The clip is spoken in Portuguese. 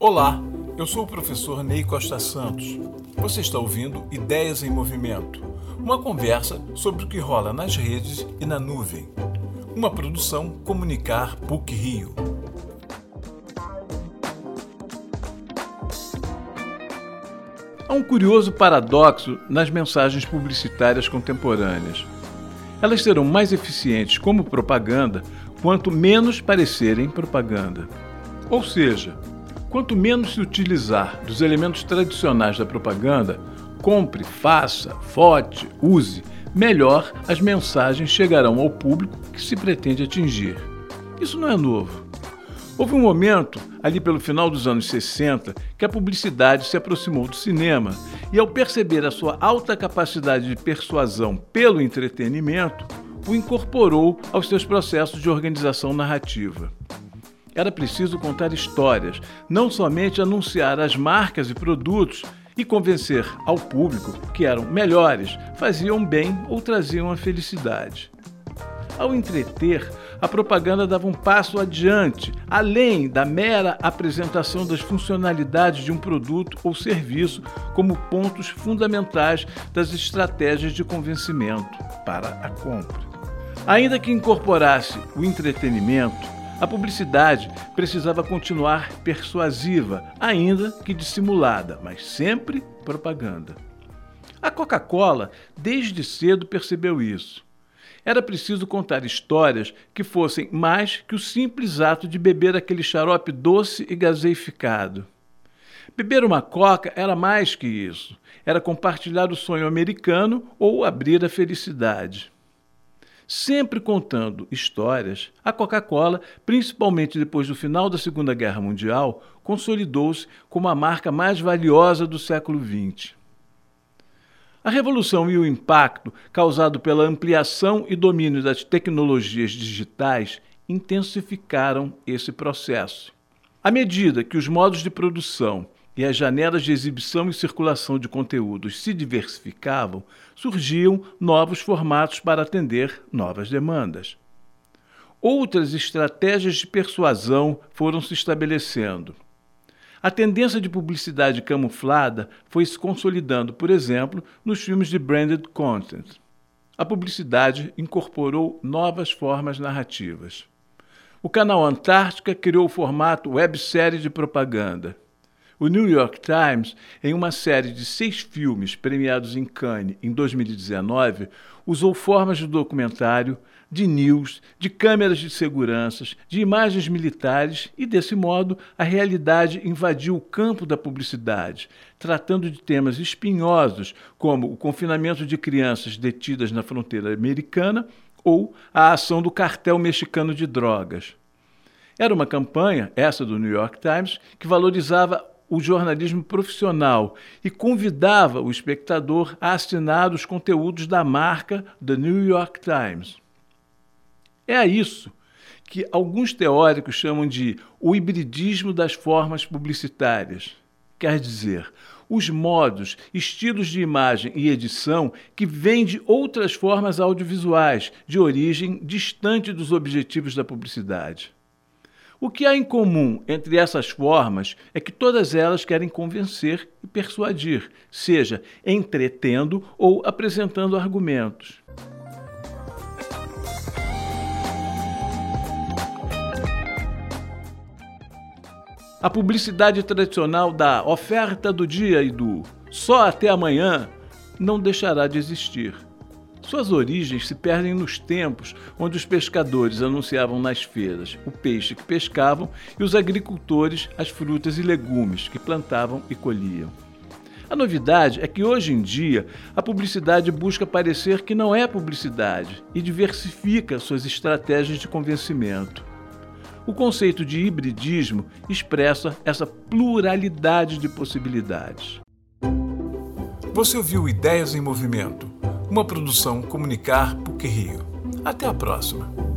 Olá, eu sou o professor Ney Costa Santos. Você está ouvindo Ideias em Movimento, uma conversa sobre o que rola nas redes e na nuvem. Uma produção Comunicar PUC Rio. Há um curioso paradoxo nas mensagens publicitárias contemporâneas. Elas serão mais eficientes como propaganda quanto menos parecerem propaganda. Ou seja, quanto menos se utilizar dos elementos tradicionais da propaganda, compre, faça, vote, use, melhor as mensagens chegarão ao público que se pretende atingir. Isso não é novo. Houve um momento, ali pelo final dos anos 60, que a publicidade se aproximou do cinema e, ao perceber a sua alta capacidade de persuasão pelo entretenimento, o incorporou aos seus processos de organização narrativa. Era preciso contar histórias, não somente anunciar as marcas e produtos e convencer ao público que eram melhores, faziam bem ou traziam a felicidade. Ao entreter, a propaganda dava um passo adiante, além da mera apresentação das funcionalidades de um produto ou serviço como pontos fundamentais das estratégias de convencimento para a compra. Ainda que incorporasse o entretenimento, a publicidade precisava continuar persuasiva, ainda que dissimulada, mas sempre propaganda. A Coca-Cola, desde cedo, percebeu isso. Era preciso contar histórias que fossem mais que o simples ato de beber aquele xarope doce e gaseificado. Beber uma coca era mais que isso. Era compartilhar o sonho americano ou abrir a felicidade. Sempre contando histórias, a Coca-Cola, principalmente depois do final da Segunda Guerra Mundial, consolidou-se como a marca mais valiosa do século XX. A revolução e o impacto causado pela ampliação e domínio das tecnologias digitais intensificaram esse processo. À medida que os modos de produção e as janelas de exibição e circulação de conteúdos se diversificavam, surgiam novos formatos para atender novas demandas. Outras estratégias de persuasão foram se estabelecendo. A tendência de publicidade camuflada foi se consolidando, por exemplo, nos filmes de branded content. A publicidade incorporou novas formas narrativas. O canal Antártica criou o formato websérie de propaganda. O New York Times, em uma série de seis filmes premiados em Cannes em 2019, usou formas de documentário, de news, de câmeras de segurança, de imagens militares e, desse modo, a realidade invadiu o campo da publicidade, tratando de temas espinhosos como o confinamento de crianças detidas na fronteira americana ou a ação do cartel mexicano de drogas. Era uma campanha, essa do New York Times, que valorizava o jornalismo profissional e convidava o espectador a assinar os conteúdos da marca The New York Times. É a isso que alguns teóricos chamam de o hibridismo das formas publicitárias. Quer dizer, os modos, estilos de imagem e edição que vêm de outras formas audiovisuais, de origem distante dos objetivos da publicidade. O que há em comum entre essas formas é que todas elas querem convencer e persuadir, seja entretendo ou apresentando argumentos. A publicidade tradicional da oferta do dia e do só até amanhã não deixará de existir. Suas origens se perdem nos tempos onde os pescadores anunciavam nas feiras o peixe que pescavam e os agricultores as frutas e legumes que plantavam e colhiam. A novidade é que hoje em dia a publicidade busca parecer que não é publicidade e diversifica suas estratégias de convencimento. O conceito de hibridismo expressa essa pluralidade de possibilidades. Você ouviu Ideias em Movimento uma produção Comunicar PUC Rio. Até a próxima!